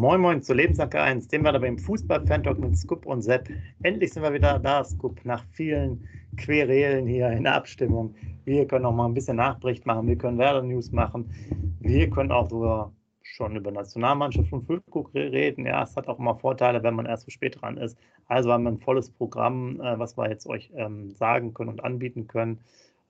Moin Moin zu Lebenssache 1, dem wir da beim Fußball-Fan-Talk mit Scoop und Sepp. Endlich sind wir wieder da, Scoop, nach vielen Querelen hier in der Abstimmung. Wir können auch mal ein bisschen Nachbericht machen, wir können Werder-News machen, wir können auch sogar schon über Nationalmannschaft und Füllkrug reden. Ja, es hat auch immer Vorteile, wenn man erst so spät dran ist. Also haben wir ein volles Programm, äh, was wir jetzt euch ähm, sagen können und anbieten können.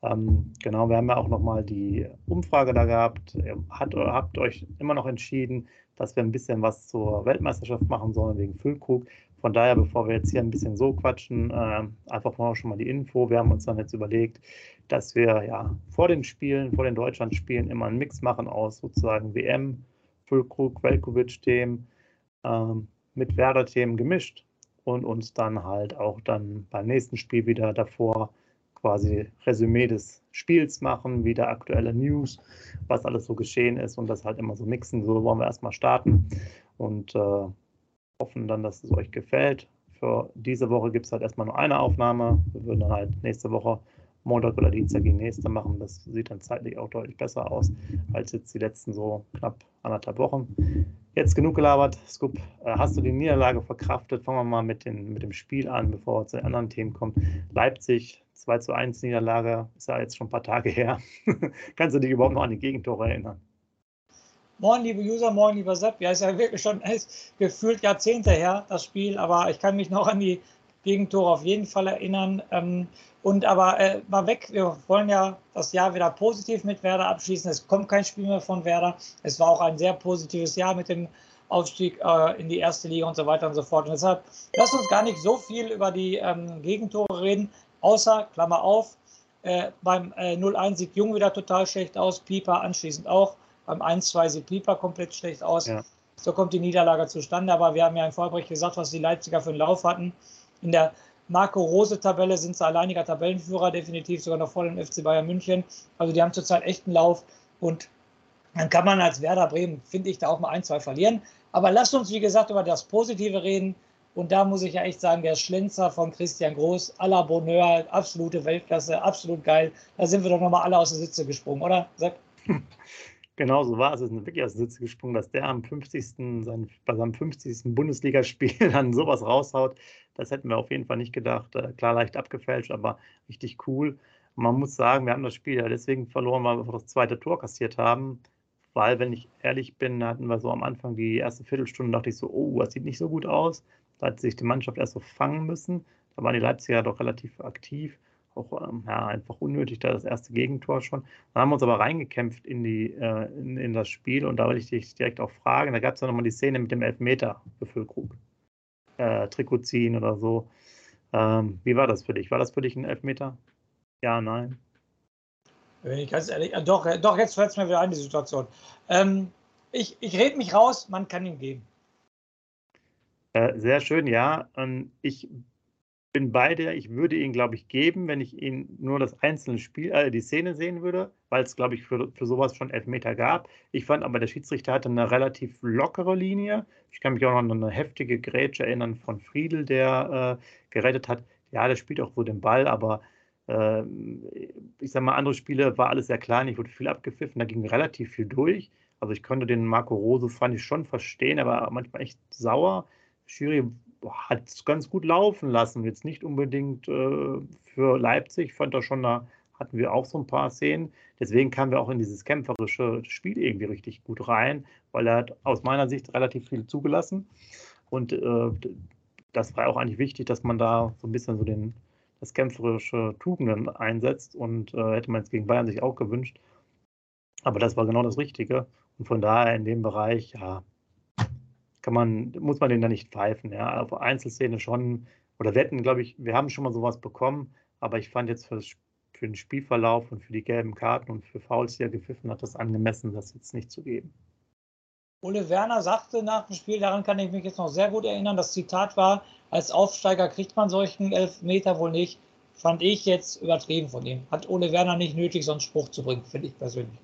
Ähm, genau, wir haben ja auch nochmal die Umfrage da gehabt. Hat, habt euch immer noch entschieden, dass wir ein bisschen was zur Weltmeisterschaft machen sollen wegen Füllkrug. Von daher, bevor wir jetzt hier ein bisschen so quatschen, äh, einfach mal schon mal die Info. Wir haben uns dann jetzt überlegt, dass wir ja vor den Spielen, vor den Deutschlandspielen immer einen Mix machen aus sozusagen WM, Füllkrug, Velkovic-Themen ähm, mit Werder-Themen gemischt und uns dann halt auch dann beim nächsten Spiel wieder davor quasi Resümee des Spiels machen, wieder aktuelle News, was alles so geschehen ist und das halt immer so mixen. So wollen wir erstmal starten und äh, hoffen dann, dass es euch gefällt. Für diese Woche gibt es halt erstmal nur eine Aufnahme. Wir würden dann halt nächste Woche Montag oder Dienstag die nächste machen. Das sieht dann zeitlich auch deutlich besser aus als jetzt die letzten so knapp anderthalb Wochen. Jetzt genug gelabert. Scoop, äh, hast du die Niederlage verkraftet? Fangen wir mal mit, den, mit dem Spiel an, bevor wir zu den anderen Themen kommen. Leipzig 2 zu 1 Niederlage, ist ja jetzt schon ein paar Tage her. Kannst du dich überhaupt noch an die Gegentore erinnern? Moin, liebe User, moin, lieber Sepp. Ja, ist ja wirklich schon ist gefühlt Jahrzehnte her, das Spiel, aber ich kann mich noch an die Gegentore auf jeden Fall erinnern. Ähm, und aber äh, mal weg, wir wollen ja das Jahr wieder positiv mit Werder abschließen. Es kommt kein Spiel mehr von Werder. Es war auch ein sehr positives Jahr mit dem Aufstieg äh, in die erste Liga und so weiter und so fort. Und deshalb lasst uns gar nicht so viel über die ähm, Gegentore reden. Außer, Klammer auf, äh, beim äh, 0-1 sieht Jung wieder total schlecht aus, Pieper anschließend auch. Beim 1-2 sieht Pieper komplett schlecht aus. Ja. So kommt die Niederlage zustande. Aber wir haben ja in Vorbrecht gesagt, was die Leipziger für einen Lauf hatten. In der Marco-Rose-Tabelle sind sie alleiniger Tabellenführer, definitiv sogar noch vor dem FC Bayern München. Also die haben zurzeit echt einen Lauf. Und dann kann man als Werder Bremen, finde ich, da auch mal ein, zwei verlieren. Aber lasst uns, wie gesagt, über das Positive reden. Und da muss ich ja echt sagen, der Schlenzer von Christian Groß, à la Bonheur, absolute Weltklasse, absolut geil. Da sind wir doch nochmal alle aus der Sitze gesprungen, oder? Sepp? Genau so war es. Es ist wirklich aus der Sitze gesprungen, dass der am 50. Sein, bei seinem 50. Bundesligaspiel dann sowas raushaut. Das hätten wir auf jeden Fall nicht gedacht. Äh, klar, leicht abgefälscht, aber richtig cool. man muss sagen, wir haben das Spiel ja deswegen verloren, weil wir das zweite Tor kassiert haben. Weil, wenn ich ehrlich bin, hatten wir so am Anfang die erste Viertelstunde, dachte ich so, oh, das sieht nicht so gut aus. Da hat sich die Mannschaft erst so fangen müssen. Da waren die Leipziger doch relativ aktiv. Auch ähm, ja, einfach unnötig, da das erste Gegentor schon. Dann haben wir uns aber reingekämpft in, die, äh, in, in, das Spiel und da wollte ich dich direkt auch fragen. Da gab es ja nochmal die Szene mit dem Elfmeter für Füllkrug. Äh, Trikot ziehen oder so. Ähm, wie war das für dich? War das für dich ein Elfmeter? Ja, nein. Wenn ich ganz ehrlich, äh, doch, doch, jetzt fällt es mir wieder ein, die Situation. Ähm, ich ich rede mich raus, man kann ihn geben. Äh, sehr schön, ja. Und ich bin bei dir. Ich würde ihn, glaube ich, geben, wenn ich ihn nur das einzelne Spiel, äh, die Szene sehen würde, weil es, glaube ich, für, für sowas schon Elfmeter gab. Ich fand aber, der Schiedsrichter hatte eine relativ lockere Linie. Ich kann mich auch noch an eine heftige Grätsche erinnern von Friedel, der äh, gerettet hat. Ja, der spielt auch so den Ball, aber äh, ich sage mal, andere Spiele war alles sehr klein. Ich wurde viel abgepfiffen, da ging relativ viel durch. Also ich konnte den Marco Rose, fand ich schon verstehen, aber manchmal echt sauer. Schiri hat es ganz gut laufen lassen. Jetzt nicht unbedingt äh, für Leipzig. Fand da schon, da hatten wir auch so ein paar Szenen. Deswegen kamen wir auch in dieses kämpferische Spiel irgendwie richtig gut rein, weil er hat aus meiner Sicht relativ viel zugelassen. Und äh, das war auch eigentlich wichtig, dass man da so ein bisschen so den, das kämpferische Tugenden einsetzt und äh, hätte man jetzt gegen Bayern sich auch gewünscht. Aber das war genau das Richtige. Und von daher in dem Bereich, ja, kann man, muss man den da nicht pfeifen. Ja. Auf Einzelszene schon, oder wetten, glaube ich, wir haben schon mal sowas bekommen, aber ich fand jetzt für, für den Spielverlauf und für die gelben Karten und für Fouls, die er gepfiffen hat, das angemessen, das jetzt nicht zu geben. Ole Werner sagte nach dem Spiel, daran kann ich mich jetzt noch sehr gut erinnern, das Zitat war, als Aufsteiger kriegt man solchen Elfmeter wohl nicht. Fand ich jetzt übertrieben von ihm. Hat Ole Werner nicht nötig, so einen Spruch zu bringen, finde ich persönlich.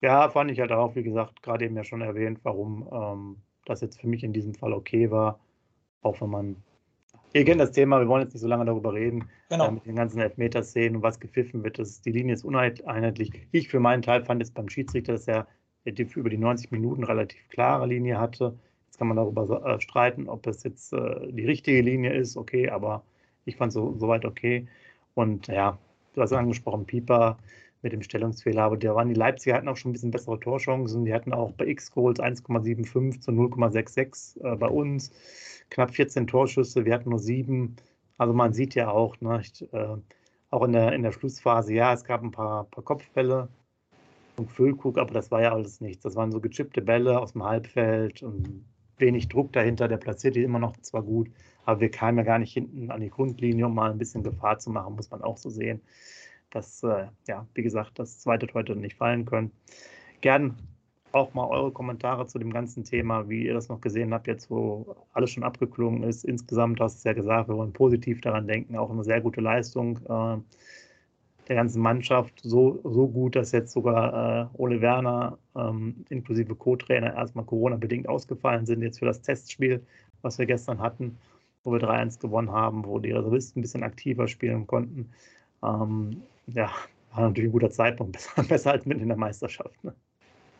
Ja, fand ich halt auch, wie gesagt, gerade eben ja schon erwähnt, warum ähm, das jetzt für mich in diesem Fall okay war. Auch wenn man. Ihr kennt das Thema, wir wollen jetzt nicht so lange darüber reden. Genau. Äh, mit den ganzen Elfmeter-Szenen und was gepfiffen wird. Das, die Linie ist uneinheitlich. Ich für meinen Teil fand jetzt beim Schiedsrichter, dass er über die 90 Minuten relativ klare Linie hatte. Jetzt kann man darüber äh, streiten, ob es jetzt äh, die richtige Linie ist, okay, aber ich fand es so, soweit okay. Und ja, du hast angesprochen, Pieper mit dem Stellungsfehler, aber da waren die Leipziger hatten auch schon ein bisschen bessere Torchancen. Die hatten auch bei X-Goals 1,75 zu 0,66 äh, bei uns, knapp 14 Torschüsse, wir hatten nur sieben. Also man sieht ja auch, ne, ich, äh, auch in der, in der Schlussphase, ja, es gab ein paar, paar Kopfbälle, und Füllkrug, aber das war ja alles nichts. Das waren so gechippte Bälle aus dem Halbfeld und wenig Druck dahinter. Der platziert die immer noch zwar gut, aber wir kamen ja gar nicht hinten an die Grundlinie, um mal ein bisschen Gefahr zu machen, muss man auch so sehen. Dass, äh, ja, wie gesagt, das zweite heute nicht fallen können. Gern auch mal eure Kommentare zu dem ganzen Thema, wie ihr das noch gesehen habt, jetzt wo alles schon abgeklungen ist. Insgesamt hast du es ja gesagt, wir wollen positiv daran denken, auch eine sehr gute Leistung. Äh, der ganzen Mannschaft so, so gut, dass jetzt sogar äh, Ole Werner ähm, inklusive Co-Trainer erstmal Corona-bedingt ausgefallen sind, jetzt für das Testspiel, was wir gestern hatten, wo wir 3-1 gewonnen haben, wo die Reservisten ein bisschen aktiver spielen konnten. Ähm, ja, war natürlich ein guter Zeitpunkt, besser, besser als mitten in der Meisterschaft. Ne?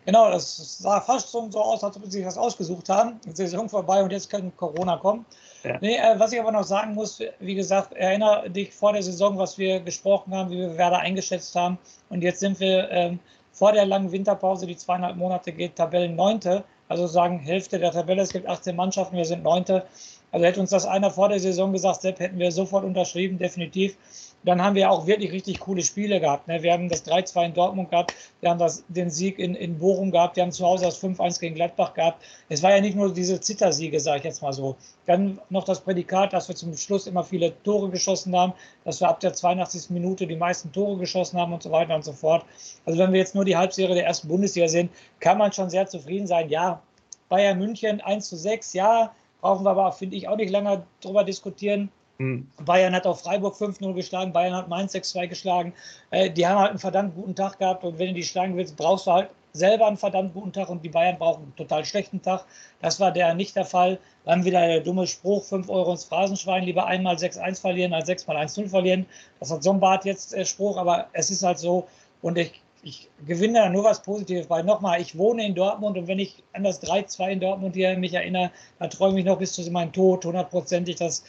Genau, das sah fast so aus, als ob sie sich das ausgesucht haben. Jetzt ist die Saison vorbei und jetzt kann Corona kommen. Ja. Nee, äh, was ich aber noch sagen muss, wie gesagt, erinnere dich vor der Saison, was wir gesprochen haben, wie wir Werder eingeschätzt haben. Und jetzt sind wir ähm, vor der langen Winterpause, die zweieinhalb Monate geht, Tabellen Neunte. Also sagen Hälfte der Tabelle, es gibt 18 Mannschaften, wir sind Neunte. Also hätte uns das einer vor der Saison gesagt, Sepp, hätten wir sofort unterschrieben, definitiv. Dann haben wir auch wirklich richtig coole Spiele gehabt. Ne? Wir haben das 3-2 in Dortmund gehabt, wir haben das, den Sieg in, in Bochum gehabt, wir haben zu Hause das 5-1 gegen Gladbach gehabt. Es war ja nicht nur diese Zittersiege, sage ich jetzt mal so. Dann noch das Prädikat, dass wir zum Schluss immer viele Tore geschossen haben, dass wir ab der 82. Minute die meisten Tore geschossen haben und so weiter und so fort. Also wenn wir jetzt nur die Halbserie der ersten Bundesliga sehen, kann man schon sehr zufrieden sein. Ja, Bayern München 1 zu 6, ja, Brauchen wir aber, finde ich, auch nicht lange drüber diskutieren. Mhm. Bayern hat auch Freiburg 5-0 geschlagen, Bayern hat Mainz 6-2 geschlagen. Äh, die haben halt einen verdammt guten Tag gehabt und wenn du die schlagen willst, brauchst du halt selber einen verdammt guten Tag und die Bayern brauchen einen total schlechten Tag. Das war der nicht der Fall. Dann wieder der dumme Spruch, 5 Euro ins Phrasenschwein, lieber einmal 6-1 verlieren als 6 mal 1-0 verlieren. Das hat Sombart jetzt äh, Spruch, aber es ist halt so und ich ich gewinne da nur was Positives bei. Nochmal, ich wohne in Dortmund und wenn ich an das 3-2 in Dortmund hier mich erinnere, da träume ich noch bis zu meinem Tod, hundertprozentig. Das,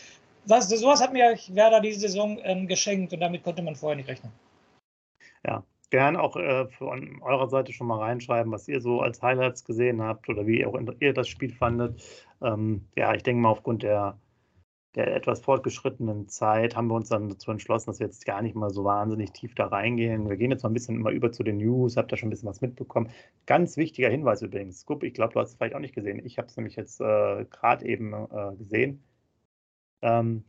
das, sowas hat mir Werder diese Saison ähm, geschenkt und damit konnte man vorher nicht rechnen. Ja, gern auch äh, von eurer Seite schon mal reinschreiben, was ihr so als Highlights gesehen habt oder wie auch ihr das Spiel fandet. Ähm, ja, ich denke mal, aufgrund der der etwas fortgeschrittenen Zeit haben wir uns dann dazu entschlossen, dass wir jetzt gar nicht mal so wahnsinnig tief da reingehen. Wir gehen jetzt mal ein bisschen immer über zu den News, habt da schon ein bisschen was mitbekommen. Ganz wichtiger Hinweis übrigens, Scoop, ich glaube, du hast es vielleicht auch nicht gesehen. Ich habe es nämlich jetzt äh, gerade eben äh, gesehen. Ähm,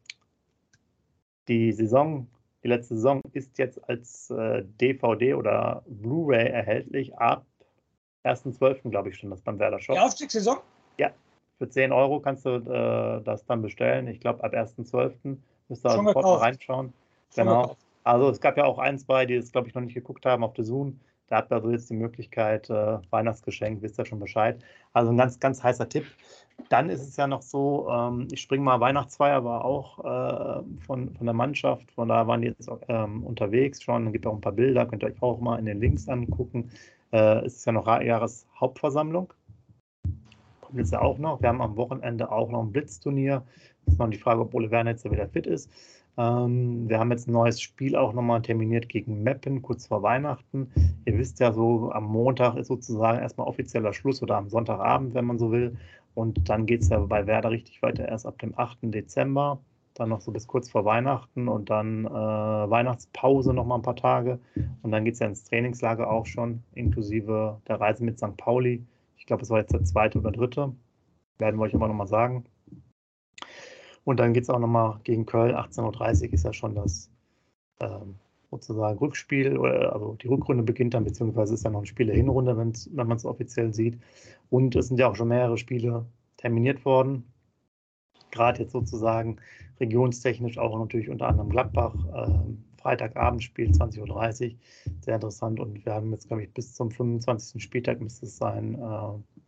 die Saison, die letzte Saison ist jetzt als äh, DVD oder Blu-ray erhältlich ab 1.12. glaube ich schon, das beim Werder Shop. Die Aufstiegssaison? Ja, für 10 Euro kannst du äh, das dann bestellen. Ich glaube, ab 1.12. müsst ihr also sofort mal reinschauen. Schon genau. Gekauft. Also es gab ja auch ein, zwei, die es, glaube ich, noch nicht geguckt haben auf der Zoom. Da habt ihr also jetzt die Möglichkeit, äh, Weihnachtsgeschenk, wisst ihr schon Bescheid. Also ein ganz, ganz heißer Tipp. Dann ist es ja noch so, ähm, ich springe mal, Weihnachtsfeier war auch äh, von, von der Mannschaft, von da waren die jetzt ähm, unterwegs schon. Gibt auch ein paar Bilder, könnt ihr euch auch mal in den Links angucken. Äh, es ist ja noch Jahreshauptversammlung kommt ja auch noch. Wir haben am Wochenende auch noch ein Blitzturnier. Das ist noch die Frage, ob Ole Werner jetzt wieder fit ist. Ähm, wir haben jetzt ein neues Spiel auch nochmal terminiert gegen Meppen, kurz vor Weihnachten. Ihr wisst ja so, am Montag ist sozusagen erstmal offizieller Schluss oder am Sonntagabend, wenn man so will. Und dann geht es ja bei Werder richtig weiter erst ab dem 8. Dezember, dann noch so bis kurz vor Weihnachten und dann äh, Weihnachtspause noch mal ein paar Tage. Und dann geht es ja ins Trainingslager auch schon, inklusive der Reise mit St. Pauli. Ich glaube, es war jetzt der zweite oder dritte. Werden wir euch aber nochmal sagen. Und dann geht es auch nochmal gegen Köln. 18.30 Uhr ist ja schon das ähm, sozusagen Rückspiel, also die Rückrunde beginnt dann, beziehungsweise ist ja noch ein Spiel der Hinrunde, wenn man es offiziell sieht. Und es sind ja auch schon mehrere Spiele terminiert worden. Gerade jetzt sozusagen regionstechnisch auch natürlich unter anderem Gladbach. Äh, Freitagabendspiel 20.30 Uhr. Sehr interessant. Und wir haben jetzt, glaube ich, bis zum 25. Spieltag müsste es sein, äh,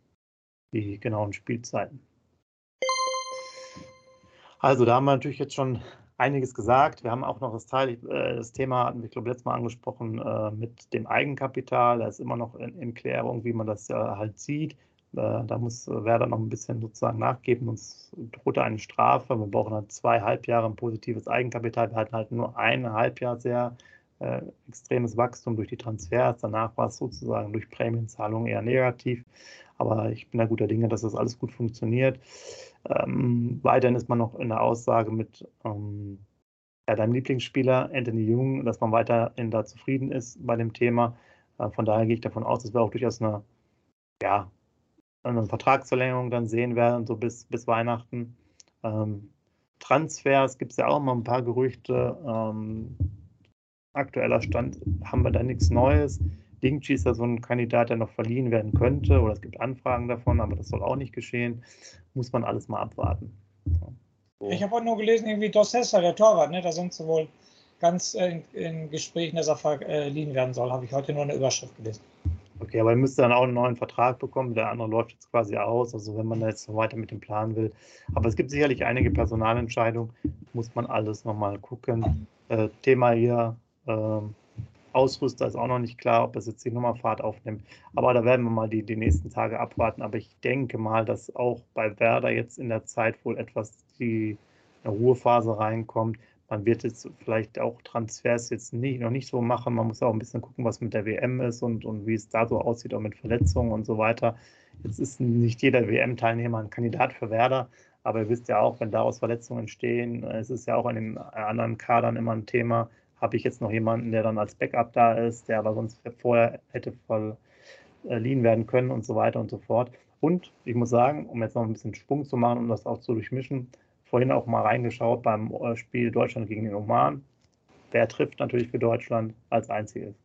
die genauen Spielzeiten. Also da haben wir natürlich jetzt schon einiges gesagt. Wir haben auch noch das Teil, äh, das Thema hatten wir, glaube letztes Mal angesprochen äh, mit dem Eigenkapital. Da ist immer noch in, in Klärung, wie man das ja halt sieht. Äh, da muss Werder noch ein bisschen sozusagen nachgeben. Uns droht eine Strafe. Wir brauchen halt zweieinhalb Jahre ein positives Eigenkapital. Wir hatten halt nur ein Halbjahr sehr äh, extremes Wachstum durch die Transfers. Danach war es sozusagen durch Prämienzahlungen eher negativ. Aber ich bin da guter Dinge, dass das alles gut funktioniert. Ähm, weiterhin ist man noch in der Aussage mit ähm, ja, deinem Lieblingsspieler Anthony Jung, dass man weiterhin da zufrieden ist bei dem Thema. Äh, von daher gehe ich davon aus, dass wir auch durchaus eine, ja, eine Vertragsverlängerung dann sehen werden, so bis, bis Weihnachten. Ähm, Transfers gibt es ja auch mal ein paar Gerüchte. Ähm, aktueller Stand haben wir da nichts Neues. Dingchi ist ja so ein Kandidat, der noch verliehen werden könnte, oder es gibt Anfragen davon, aber das soll auch nicht geschehen. Muss man alles mal abwarten. So. Ich habe auch nur gelesen, irgendwie Dos Hester, der Torwart, ne? da sind sie wohl ganz äh, in, in, Gesprächen, dass er verliehen werden soll. Habe ich heute nur eine Überschrift gelesen. Okay, aber er müsste dann auch einen neuen Vertrag bekommen. Der andere läuft jetzt quasi aus. Also wenn man da jetzt noch weiter mit dem Plan will. Aber es gibt sicherlich einige Personalentscheidungen. Muss man alles nochmal gucken. Äh, Thema hier äh, Ausrüster ist auch noch nicht klar, ob das jetzt die Nummerfahrt aufnimmt. Aber da werden wir mal die, die nächsten Tage abwarten. Aber ich denke mal, dass auch bei Werder jetzt in der Zeit wohl etwas die Ruhephase reinkommt. Man wird jetzt vielleicht auch Transfers jetzt nicht, noch nicht so machen. Man muss auch ein bisschen gucken, was mit der WM ist und, und wie es da so aussieht, auch mit Verletzungen und so weiter. Jetzt ist nicht jeder WM-Teilnehmer ein Kandidat für Werder. Aber ihr wisst ja auch, wenn daraus Verletzungen entstehen, es ist ja auch in den anderen Kadern immer ein Thema, habe ich jetzt noch jemanden, der dann als Backup da ist, der aber sonst vorher hätte verliehen werden können und so weiter und so fort. Und ich muss sagen, um jetzt noch ein bisschen Sprung zu machen, um das auch zu durchmischen, vorhin auch mal reingeschaut beim äh, Spiel Deutschland gegen den Oman. Wer trifft natürlich für Deutschland als einziges?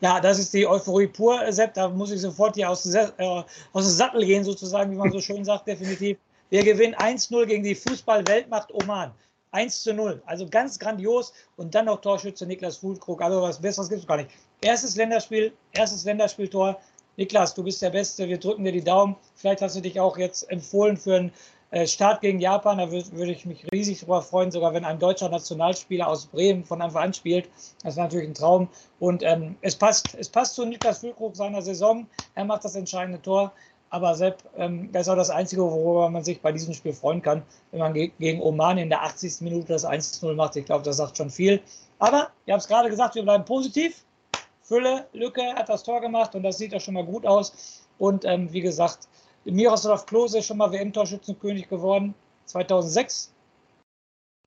Ja, das ist die Euphorie pur, Sepp. Da muss ich sofort hier aus, äh, aus dem Sattel gehen, sozusagen, wie man so schön sagt, definitiv. Wir gewinnen 1-0 gegen die Fußball-Weltmacht Oman. 1 zu 0. Also ganz grandios. Und dann noch Torschütze Niklas Fuhlkrug. Also was Besseres gibt es gar nicht. Erstes Länderspiel, erstes Länderspieltor. Niklas, du bist der Beste. Wir drücken dir die Daumen. Vielleicht hast du dich auch jetzt empfohlen für einen äh, Start gegen Japan. Da würde ich mich riesig darüber freuen, sogar wenn ein deutscher Nationalspieler aus Bremen von Anfang an spielt. Das ist natürlich ein Traum. Und ähm, es passt, es passt zu Niklas Füllkrug seiner Saison. Er macht das entscheidende Tor. Aber Sepp, ähm, das ist auch das Einzige, worüber man sich bei diesem Spiel freuen kann, wenn man ge gegen Oman in der 80. Minute das 1-0 macht. Ich glaube, das sagt schon viel. Aber, ihr habt es gerade gesagt, wir bleiben positiv. Fülle, Lücke hat das Tor gemacht und das sieht auch schon mal gut aus. Und ähm, wie gesagt, Miroslav Klose ist schon mal WM-Torschützenkönig geworden. 2006.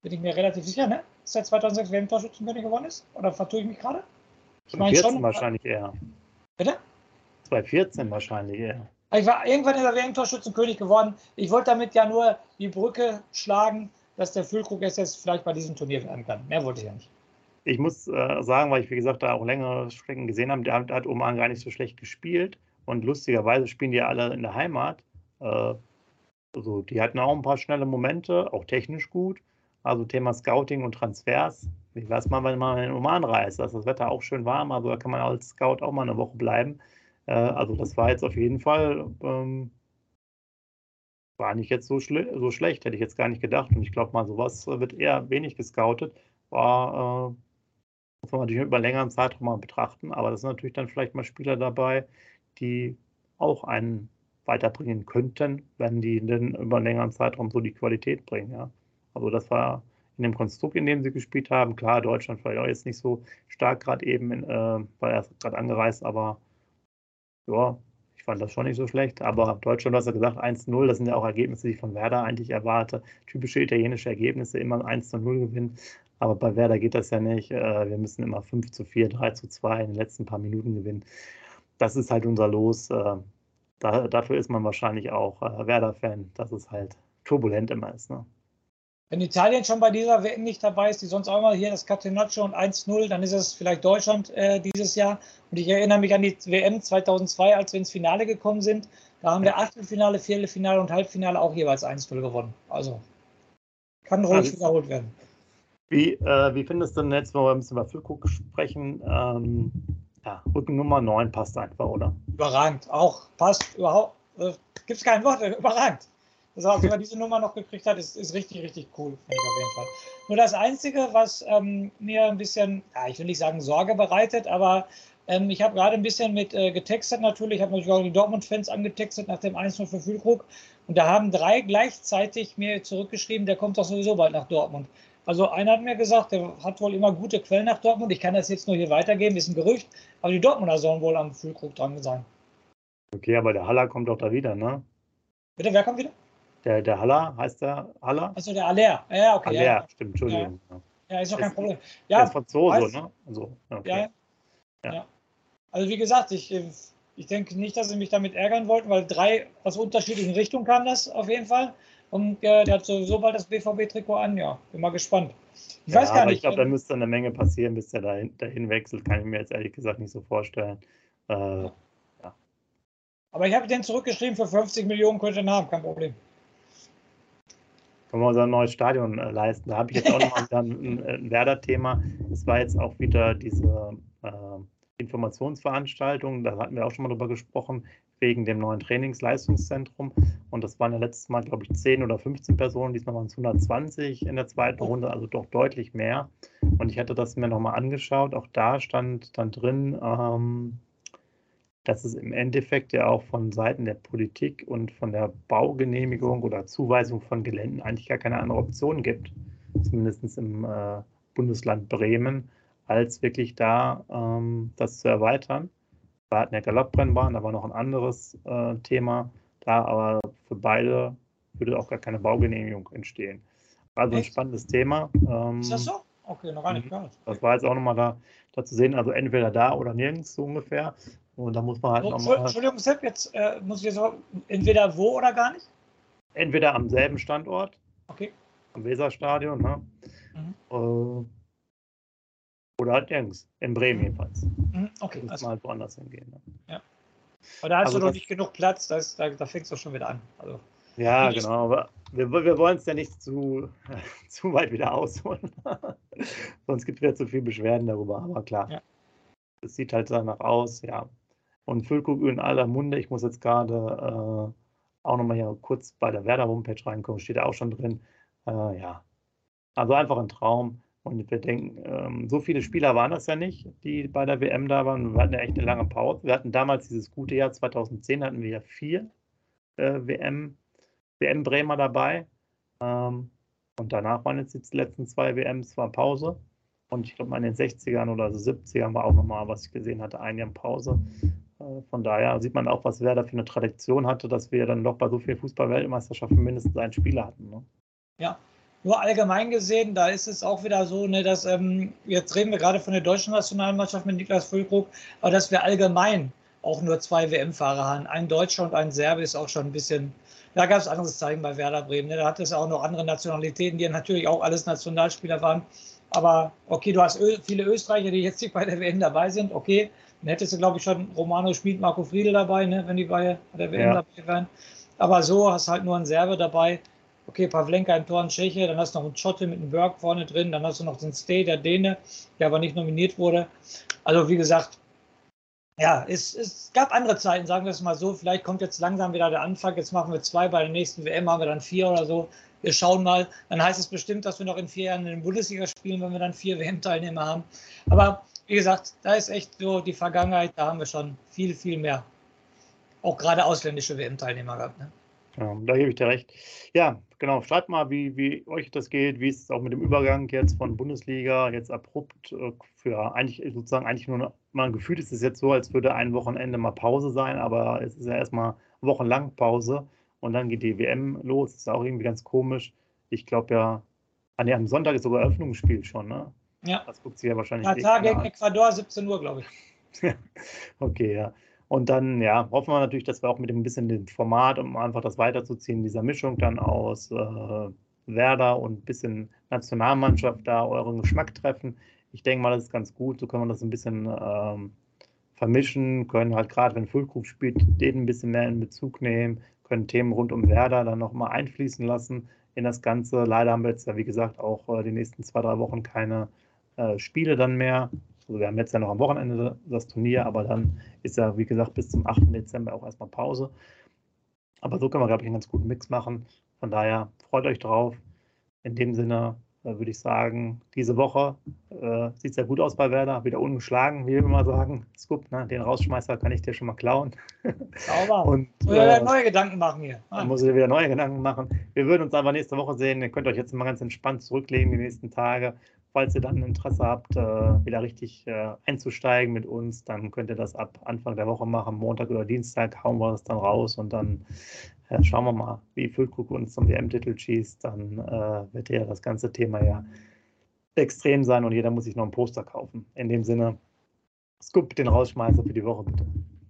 Bin ich mir relativ sicher, ne? Ist er 2006 WM-Torschützenkönig geworden ist? Oder vertue ich mich gerade? Ich meine schon. wahrscheinlich eher. Bitte? 2014 wahrscheinlich eher. Ich war irgendwann in der WM-Torschützenkönig geworden. Ich wollte damit ja nur die Brücke schlagen, dass der Füllkrug jetzt vielleicht bei diesem Turnier werden kann. Mehr wollte ich ja nicht. Ich muss äh, sagen, weil ich, wie gesagt, da auch längere Strecken gesehen habe, der hat Oman gar nicht so schlecht gespielt. Und lustigerweise spielen die ja alle in der Heimat. Äh, also die hatten auch ein paar schnelle Momente, auch technisch gut. Also Thema Scouting und Transfers. Wie weiß man, wenn man in den Oman reist? Da ist das Wetter auch schön warm, also da kann man als Scout auch mal eine Woche bleiben. Äh, also das war jetzt auf jeden Fall, ähm, war nicht jetzt so, so, schlecht, hätte ich jetzt gar nicht gedacht. Und ich glaube mal, sowas wird eher wenig gescoutet. War, äh, muss man natürlich über längeren Zeitraum mal betrachten, aber das sind natürlich dann vielleicht mal Spieler dabei, die auch einen weiterbringen könnten, wenn die denn über einen längeren Zeitraum so die Qualität bringen. Ja. Also das war in dem Konstrukt, in dem sie gespielt haben. Klar, Deutschland war ja jetzt nicht so stark gerade eben, in, äh, war erst gerade angereist, aber ja, Ich fand das schon nicht so schlecht, aber Deutschland, du hast ja gesagt, 1-0, das sind ja auch Ergebnisse, die ich von Werder eigentlich erwarte. Typische italienische Ergebnisse, immer 1-0 gewinnen. Aber bei Werder geht das ja nicht. Äh, wir müssen immer 5 zu 4, 3 zu 2 in den letzten paar Minuten gewinnen. Das ist halt unser Los. Äh, da, dafür ist man wahrscheinlich auch äh, Werder-Fan, dass es halt turbulent immer ist. Ne? Wenn Italien schon bei dieser WM nicht dabei ist, die sonst auch immer hier das Catenaccio und 1-0, dann ist es vielleicht Deutschland äh, dieses Jahr. Und ich erinnere mich an die WM 2002, als wir ins Finale gekommen sind. Da haben wir Achtelfinale, Viertelfinale und Halbfinale auch jeweils 1-0 gewonnen. Also kann ruhig also, wiederholt werden. Wie, äh, wie findest du denn jetzt, wenn wir ein bisschen über Füllkrug sprechen? Ähm, ja, Rückennummer 9 passt einfach, oder? Überragend. Auch passt überhaupt. Äh, Gibt es kein Wort, überragend. Dass er sogar diese Nummer noch gekriegt hat, ist, ist richtig, richtig cool, finde ich auf jeden Fall. Nur das Einzige, was ähm, mir ein bisschen, ja, ich will nicht sagen Sorge bereitet, aber ähm, ich habe gerade ein bisschen mit äh, getextet natürlich, habe natürlich auch die Dortmund-Fans angetextet nach dem 1-0 für Füllkrug. Und da haben drei gleichzeitig mir zurückgeschrieben, der kommt doch sowieso bald nach Dortmund. Also einer hat mir gesagt, der hat wohl immer gute Quellen nach Dortmund. Ich kann das jetzt nur hier weitergeben, ist ein Gerücht. Aber die Dortmunder sollen wohl am Füllkrug dran sein. Okay, aber der Haller kommt doch da wieder, ne? Bitte, wer kommt wieder? Der, der Haller, heißt der Haller? Also der Aller. Ja, okay. Aller, ja. stimmt, Entschuldigung. Ja, ja ist doch kein Problem. Ja, der ist Franzose, ne? Also, okay. ja, ja. ja. Also wie gesagt, ich, ich denke nicht, dass sie mich damit ärgern wollten, weil drei aus unterschiedlichen Richtungen kam das auf jeden Fall. Und äh, der hat sowieso bald das BVB-Trikot an, ja. Bin mal gespannt. Ich ja, weiß gar nicht. Ich glaube, da müsste eine Menge passieren, bis der dahin, dahin wechselt. Kann ich mir jetzt ehrlich gesagt nicht so vorstellen. Äh, ja. Aber ich habe den zurückgeschrieben, für 50 Millionen könnte er haben, kein Problem können wir unser neues Stadion äh, leisten. Da habe ich jetzt auch nochmal ein, ein Werder-Thema. Es war jetzt auch wieder diese äh, Informationsveranstaltung, da hatten wir auch schon mal drüber gesprochen, wegen dem neuen Trainingsleistungszentrum. Und das waren ja letztes Mal, glaube ich, 10 oder 15 Personen, diesmal waren es 120 in der zweiten Runde, also doch deutlich mehr. Und ich hatte das mir nochmal angeschaut. Auch da stand dann drin, ähm, dass es im Endeffekt ja auch von Seiten der Politik und von der Baugenehmigung oder Zuweisung von Geländen eigentlich gar keine andere Option gibt, zumindest im äh, Bundesland Bremen, als wirklich da ähm, das zu erweitern. Wir hatten ja Galoppbrennbahn, da war noch ein anderes äh, Thema da, aber für beide würde auch gar keine Baugenehmigung entstehen. Also Echt? ein spannendes Thema. Ähm, Ist das so? Okay, noch gar nicht mhm. Das war jetzt auch nochmal da, da zu sehen, also entweder da oder nirgends so ungefähr. Und da muss man halt nochmal. Entschuldigung, Sepp, jetzt äh, muss ich jetzt auch, entweder wo oder gar nicht? Entweder am selben Standort. Okay. Am Weserstadion, ne? Mhm. Äh, oder halt nirgends. In Bremen mhm. jedenfalls. Mhm. Okay. Da muss also. man halt woanders hingehen. Ne? Ja. Aber da hast also du noch nicht genug Platz, das, da, da fängst du schon wieder an. Also, ja, genau. Aber wir, wir wollen es ja nicht zu, zu weit wieder ausholen. Sonst gibt es wieder zu viel Beschwerden darüber. Aber klar, es ja. sieht halt danach aus, ja. Und Füllkrug in aller Munde. Ich muss jetzt gerade äh, auch nochmal hier kurz bei der Werder-Homepage reinkommen. Steht auch schon drin. Äh, ja, also einfach ein Traum. Und wir denken, ähm, so viele Spieler waren das ja nicht, die bei der WM da waren. Wir hatten ja echt eine lange Pause. Wir hatten damals dieses gute Jahr 2010, hatten wir ja vier äh, WM, WM-Bremer dabei. Ähm, und danach waren jetzt die letzten zwei WMs, war Pause. Und ich glaube, in den 60ern oder so 70ern war auch nochmal, was ich gesehen hatte, ein Jahr Pause. Äh, von daher sieht man auch, was Werder für eine Tradition hatte, dass wir dann doch bei so vielen Fußball-Weltmeisterschaften mindestens einen Spieler hatten. Ne? Ja, nur allgemein gesehen, da ist es auch wieder so, ne, dass ähm, jetzt reden wir gerade von der deutschen Nationalmannschaft mit Niklas Füllkrug, aber dass wir allgemein auch nur zwei WM-Fahrer haben. Ein Deutscher und ein Serbe ist auch schon ein bisschen. Da gab es anderes Zeichen bei Werder Bremen. Ne? Da hat es auch noch andere Nationalitäten, die natürlich auch alles Nationalspieler waren. Aber okay, du hast viele Österreicher, die jetzt nicht bei der WM dabei sind. Okay, dann hättest du, glaube ich, schon Romano Schmid, Marco Friedel dabei, ne, wenn die bei der WM ja. dabei wären. Aber so hast halt nur einen Serbe dabei. Okay, Pavlenka im Tor, ein Tscheche, dann hast du noch einen Schotte mit einem Berg vorne drin, dann hast du noch den Stay, der Däne, der aber nicht nominiert wurde. Also wie gesagt, ja, es, es gab andere Zeiten, sagen wir es mal so. Vielleicht kommt jetzt langsam wieder der Anfang. Jetzt machen wir zwei, bei der nächsten WM haben wir dann vier oder so. Wir schauen mal. Dann heißt es bestimmt, dass wir noch in vier Jahren in der Bundesliga spielen, wenn wir dann vier WM-Teilnehmer haben. Aber wie gesagt, da ist echt so die Vergangenheit, da haben wir schon viel, viel mehr. Auch gerade ausländische WM-Teilnehmer gehabt. Ne? Ja, da gebe ich dir recht. Ja, genau. Schreibt mal, wie, wie euch das geht, wie ist es auch mit dem Übergang jetzt von Bundesliga, jetzt abrupt äh, für eigentlich sozusagen eigentlich nur, mal gefühlt ist es jetzt so, als würde ein Wochenende mal Pause sein, aber es ist ja erstmal wochenlang Pause und dann geht die WM los. Das ist auch irgendwie ganz komisch. Ich glaube ja, ah, nee, am Sonntag ist sogar Eröffnungsspiel schon, ne? Ja. Das guckt sie ja wahrscheinlich Katar gegen Ecuador, 17 Uhr, glaube ich. okay, ja. Und dann, ja, hoffen wir natürlich, dass wir auch mit dem bisschen dem Format, um einfach das weiterzuziehen, dieser Mischung dann aus äh, Werder und ein bisschen Nationalmannschaft da euren Geschmack treffen. Ich denke mal, das ist ganz gut. So können wir das ein bisschen ähm, vermischen, können halt gerade, wenn Füllkrug spielt, den ein bisschen mehr in Bezug nehmen, können Themen rund um Werder dann nochmal einfließen lassen in das Ganze. Leider haben wir jetzt ja, wie gesagt, auch äh, die nächsten zwei, drei Wochen keine äh, Spiele dann mehr. Also wir haben jetzt ja noch am Wochenende das Turnier, aber dann ist ja, wie gesagt, bis zum 8. Dezember auch erstmal Pause. Aber so können wir, glaube ich, einen ganz guten Mix machen. Von daher freut euch drauf. In dem Sinne äh, würde ich sagen, diese Woche äh, sieht sehr gut aus bei Werder. Wieder ungeschlagen, wie wir immer sagen. Scoop, ne? den Rausschmeißer kann ich dir schon mal klauen. Sauber. Und, muss äh, wieder neue Gedanken machen hier. Ah. Dann muss ich wieder neue Gedanken machen. Wir würden uns aber nächste Woche sehen. Ihr könnt euch jetzt mal ganz entspannt zurücklegen die nächsten Tage falls ihr dann Interesse habt, äh, wieder richtig äh, einzusteigen mit uns, dann könnt ihr das ab Anfang der Woche machen. Montag oder Dienstag hauen wir das dann raus und dann äh, schauen wir mal, wie Füllkrug uns zum WM-Titel schießt. Dann äh, wird ja das ganze Thema ja extrem sein und jeder muss sich noch ein Poster kaufen. In dem Sinne, Scoop den Rausschmeißer für die Woche bitte.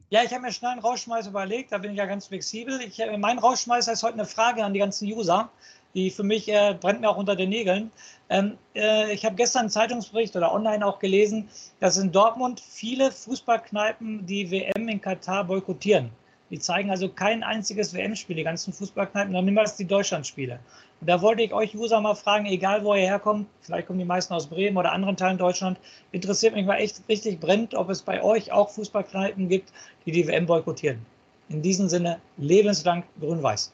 Ja, ich habe mir schnell einen Rausschmeißer überlegt, da bin ich ja ganz flexibel. Ich, äh, mein Rausschmeißer ist heute eine Frage an die ganzen User die für mich äh, brennt mir auch unter den Nägeln. Ähm, äh, ich habe gestern einen Zeitungsbericht oder online auch gelesen, dass in Dortmund viele Fußballkneipen die WM in Katar boykottieren. Die zeigen also kein einziges WM-Spiel, die ganzen Fußballkneipen, dann niemals die Deutschlandspiele. Und da wollte ich euch User mal fragen, egal wo ihr herkommt, vielleicht kommen die meisten aus Bremen oder anderen Teilen Deutschland, interessiert mich mal echt richtig brennt, ob es bei euch auch Fußballkneipen gibt, die die WM boykottieren. In diesem Sinne, lebenslang grün-weiß.